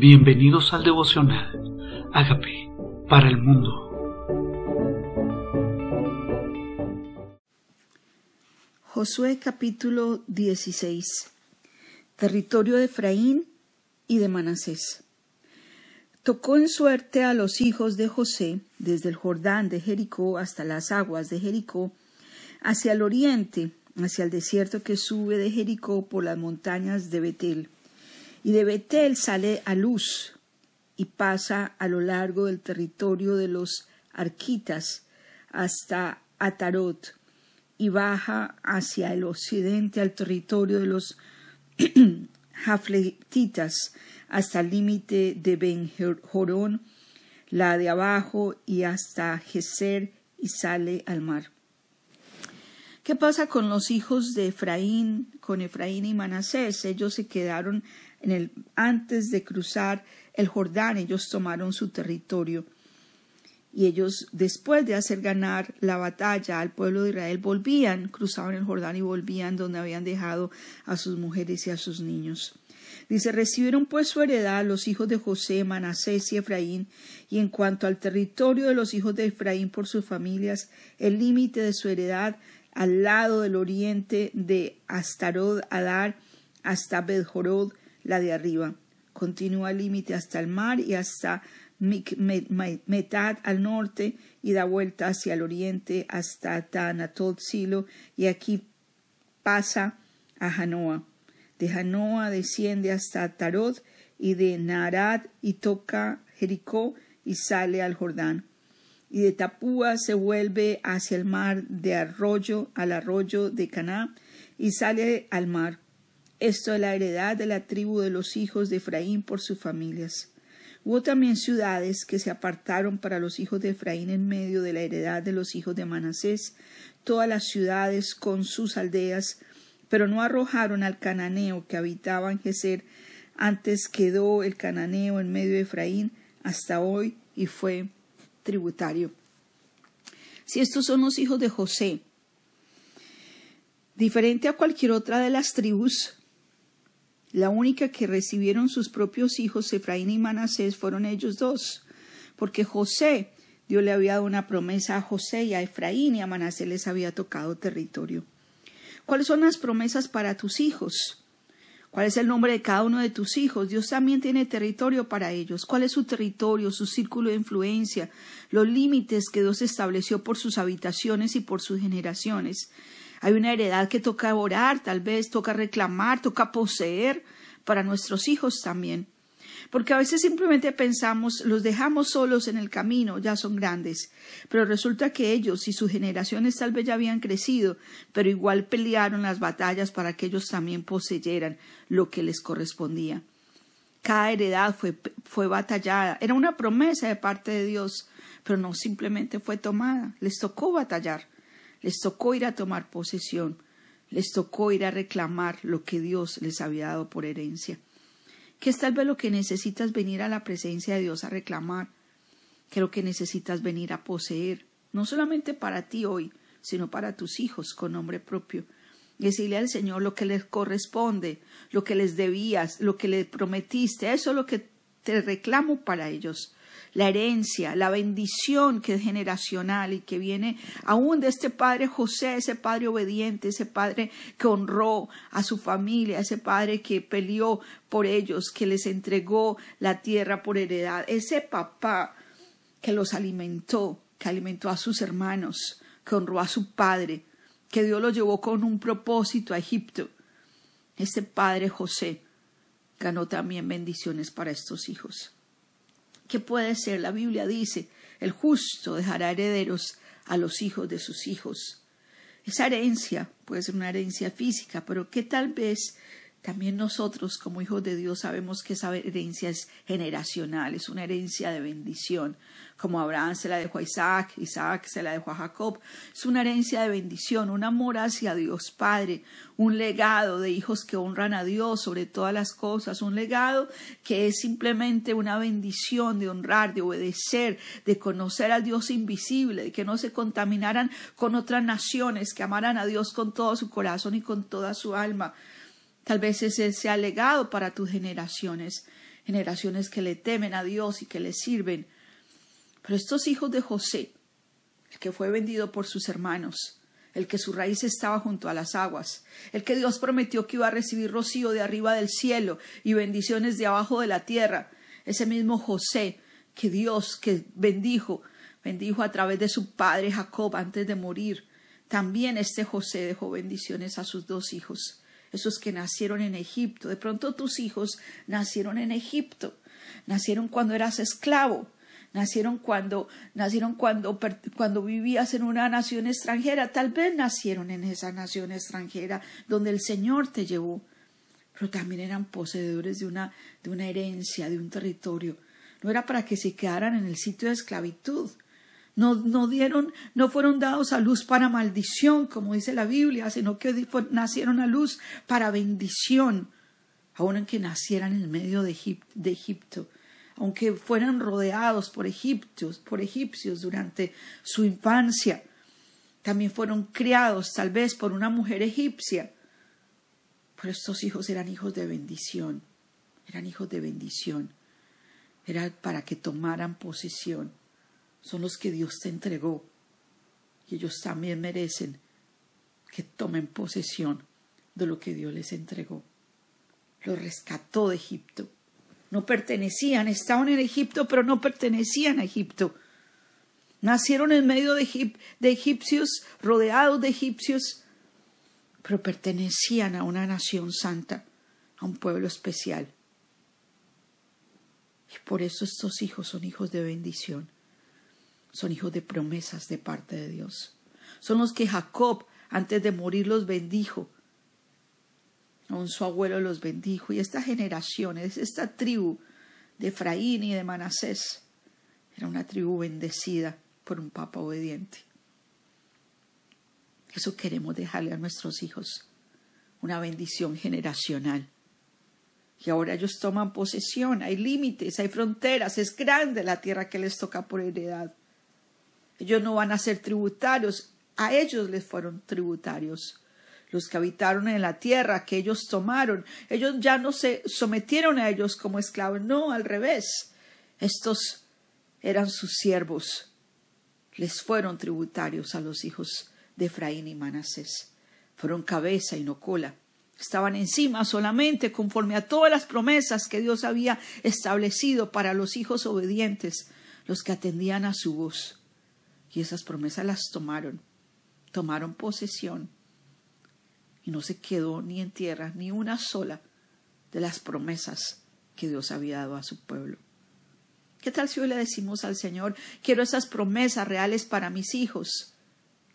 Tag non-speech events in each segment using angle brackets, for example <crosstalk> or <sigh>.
Bienvenidos al devocional. Hágame para el mundo. Josué capítulo 16. Territorio de Efraín y de Manasés. Tocó en suerte a los hijos de José desde el Jordán de Jericó hasta las aguas de Jericó, hacia el oriente, hacia el desierto que sube de Jericó por las montañas de Betel y de Betel sale a Luz y pasa a lo largo del territorio de los Arquitas hasta Atarot y baja hacia el occidente al territorio de los <clears throat> Jafletitas hasta el límite de ben la de abajo y hasta Geser y sale al mar. ¿Qué pasa con los hijos de Efraín, con Efraín y Manasés? Ellos se quedaron antes de cruzar el Jordán, ellos tomaron su territorio. Y ellos, después de hacer ganar la batalla al pueblo de Israel, volvían, cruzaban el Jordán y volvían donde habían dejado a sus mujeres y a sus niños. Dice, recibieron pues su heredad los hijos de José, Manasés y Efraín, y en cuanto al territorio de los hijos de Efraín por sus familias, el límite de su heredad al lado del oriente de Astarod Adar hasta Bedjorod, la de arriba. Continúa el límite hasta el mar y hasta Metad al norte y da vuelta hacia el oriente hasta Tanatot Silo y aquí pasa a Janoa. De Janoa desciende hasta Tarot y de Naarad y toca Jericó y sale al Jordán. Y de Tapúa se vuelve hacia el mar de arroyo al arroyo de Caná y sale al mar. Esto es la heredad de la tribu de los hijos de Efraín por sus familias. Hubo también ciudades que se apartaron para los hijos de Efraín en medio de la heredad de los hijos de Manasés, todas las ciudades con sus aldeas, pero no arrojaron al cananeo que habitaba en Geser, antes quedó el cananeo en medio de Efraín hasta hoy y fue tributario. Si estos son los hijos de José, diferente a cualquier otra de las tribus, la única que recibieron sus propios hijos, Efraín y Manasés, fueron ellos dos, porque José, Dios le había dado una promesa a José y a Efraín y a Manasés les había tocado territorio. ¿Cuáles son las promesas para tus hijos? ¿Cuál es el nombre de cada uno de tus hijos? Dios también tiene territorio para ellos. ¿Cuál es su territorio, su círculo de influencia, los límites que Dios estableció por sus habitaciones y por sus generaciones? Hay una heredad que toca orar, tal vez toca reclamar, toca poseer para nuestros hijos también. Porque a veces simplemente pensamos, los dejamos solos en el camino, ya son grandes, pero resulta que ellos y sus generaciones tal vez ya habían crecido, pero igual pelearon las batallas para que ellos también poseyeran lo que les correspondía. Cada heredad fue, fue batallada, era una promesa de parte de Dios, pero no simplemente fue tomada, les tocó batallar les tocó ir a tomar posesión, les tocó ir a reclamar lo que Dios les había dado por herencia. Que es tal vez lo que necesitas venir a la presencia de Dios a reclamar, que lo que necesitas venir a poseer, no solamente para ti hoy, sino para tus hijos con nombre propio. Decirle al Señor lo que les corresponde, lo que les debías, lo que le prometiste, eso es lo que te reclamo para ellos la herencia, la bendición que es generacional y que viene aún de este padre José, ese padre obediente, ese padre que honró a su familia, ese padre que peleó por ellos, que les entregó la tierra por heredad, ese papá que los alimentó, que alimentó a sus hermanos, que honró a su padre, que Dios lo llevó con un propósito a Egipto. Ese padre José ganó también bendiciones para estos hijos. ¿Qué puede ser? La Biblia dice, el justo dejará herederos a los hijos de sus hijos. Esa herencia puede ser una herencia física, pero que tal vez también nosotros como hijos de Dios sabemos que esa herencia es generacional, es una herencia de bendición, como Abraham se la dejó a Isaac, Isaac se la dejó a Jacob, es una herencia de bendición, un amor hacia Dios Padre, un legado de hijos que honran a Dios sobre todas las cosas, un legado que es simplemente una bendición de honrar, de obedecer, de conocer al Dios invisible, de que no se contaminaran con otras naciones, que amaran a Dios con todo su corazón y con toda su alma. Tal vez ese sea legado para tus generaciones. generaciones que le temen a Dios y que le sirven. Pero estos hijos de José, el que fue vendido por sus hermanos, el que su raíz estaba junto a las aguas, el que Dios prometió que iba a recibir rocío de arriba del cielo y bendiciones de abajo de la tierra, ese mismo José que Dios que bendijo, bendijo a través de su padre Jacob antes de morir. También este José dejó bendiciones a sus dos hijos, esos que nacieron en Egipto. De pronto tus hijos nacieron en Egipto, nacieron cuando eras esclavo, nacieron cuando nacieron cuando cuando vivías en una nación extranjera, tal vez nacieron en esa nación extranjera donde el Señor te llevó, pero también eran poseedores de una de una herencia, de un territorio. No era para que se quedaran en el sitio de esclavitud. No, no dieron, no fueron dados a luz para maldición, como dice la Biblia, sino que nacieron a luz para bendición, aun en que nacieran en el medio de, Egipto aunque fueran rodeados por egipcios, por egipcios durante su infancia. También fueron criados tal vez por una mujer egipcia. Pero estos hijos eran hijos de bendición, eran hijos de bendición. Era para que tomaran posesión. Son los que Dios te entregó. Y ellos también merecen que tomen posesión de lo que Dios les entregó. Los rescató de Egipto no pertenecían, estaban en Egipto, pero no pertenecían a Egipto. Nacieron en medio de, de egipcios, rodeados de egipcios, pero pertenecían a una nación santa, a un pueblo especial. Y por eso estos hijos son hijos de bendición, son hijos de promesas de parte de Dios. Son los que Jacob, antes de morir, los bendijo Aún su abuelo los bendijo. Y esta generación, esta tribu de Efraín y de Manasés, era una tribu bendecida por un papa obediente. Eso queremos dejarle a nuestros hijos, una bendición generacional. Y ahora ellos toman posesión, hay límites, hay fronteras, es grande la tierra que les toca por heredad. Ellos no van a ser tributarios, a ellos les fueron tributarios los que habitaron en la tierra que ellos tomaron. Ellos ya no se sometieron a ellos como esclavos, no, al revés. Estos eran sus siervos. Les fueron tributarios a los hijos de Efraín y Manasés. Fueron cabeza y no cola. Estaban encima solamente conforme a todas las promesas que Dios había establecido para los hijos obedientes, los que atendían a su voz. Y esas promesas las tomaron, tomaron posesión y no se quedó ni en tierra ni una sola de las promesas que Dios había dado a su pueblo. ¿Qué tal si hoy le decimos al Señor, quiero esas promesas reales para mis hijos?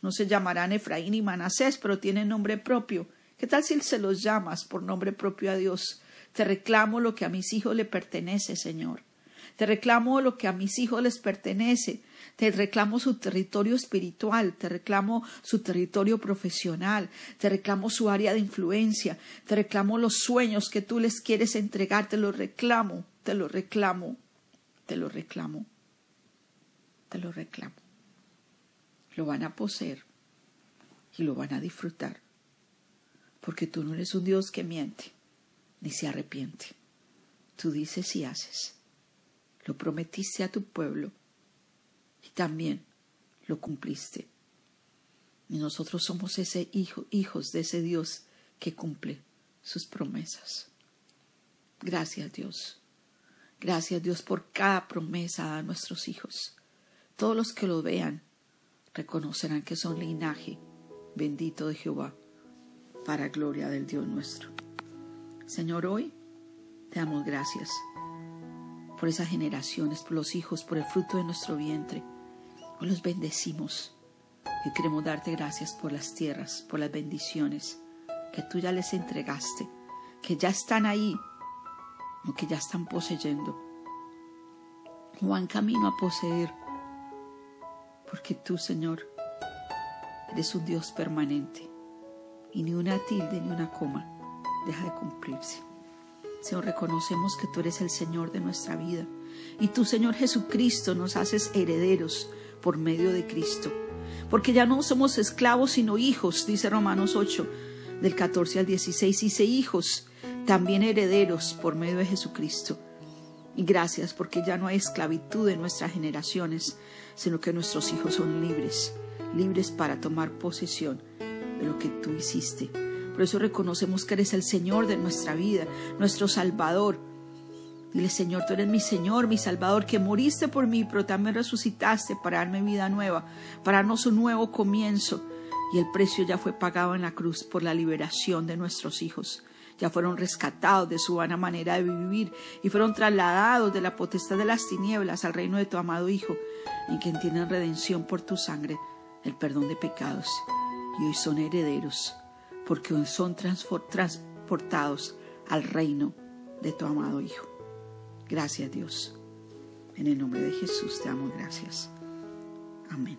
No se llamarán Efraín y Manasés, pero tienen nombre propio. ¿Qué tal si se los llamas por nombre propio a Dios? Te reclamo lo que a mis hijos le pertenece, Señor. Te reclamo lo que a mis hijos les pertenece. Te reclamo su territorio espiritual, te reclamo su territorio profesional, te reclamo su área de influencia, te reclamo los sueños que tú les quieres entregar, te los reclamo, te los reclamo, te los reclamo, te los reclamo. Lo van a poseer y lo van a disfrutar, porque tú no eres un Dios que miente ni se arrepiente. Tú dices y haces. Lo prometiste a tu pueblo y también lo cumpliste. Y nosotros somos ese hijo, hijos de ese Dios que cumple sus promesas. Gracias Dios. Gracias Dios por cada promesa a nuestros hijos. Todos los que lo vean reconocerán que son linaje bendito de Jehová para gloria del Dios nuestro. Señor, hoy te damos gracias por esas generaciones, por los hijos, por el fruto de nuestro vientre los bendecimos y queremos darte gracias por las tierras, por las bendiciones que tú ya les entregaste, que ya están ahí, o que ya están poseyendo, o camino a poseer, porque tú, Señor, eres un Dios permanente y ni una tilde ni una coma deja de cumplirse. Señor, reconocemos que tú eres el Señor de nuestra vida y tú, Señor Jesucristo, nos haces herederos por medio de Cristo. Porque ya no somos esclavos sino hijos, dice Romanos 8, del 14 al 16, dice hijos, también herederos por medio de Jesucristo, Y gracias porque ya no hay esclavitud en nuestras generaciones, sino que nuestros hijos son libres, libres para tomar posesión de lo que tú hiciste. Por eso reconocemos que eres el Señor de nuestra vida, nuestro Salvador. Dile, Señor, tú eres mi Señor, mi Salvador, que moriste por mí, pero también resucitaste para darme vida nueva, para darnos un nuevo comienzo. Y el precio ya fue pagado en la cruz por la liberación de nuestros hijos ya fueron rescatados de su vana manera de vivir y fueron trasladados de la potestad de las tinieblas al reino de tu amado Hijo, en quien tienen redención por tu sangre, el perdón de pecados, y hoy son herederos, porque son transportados al reino de tu amado Hijo. Gracias Dios. En el nombre de Jesús te damos gracias. Amén.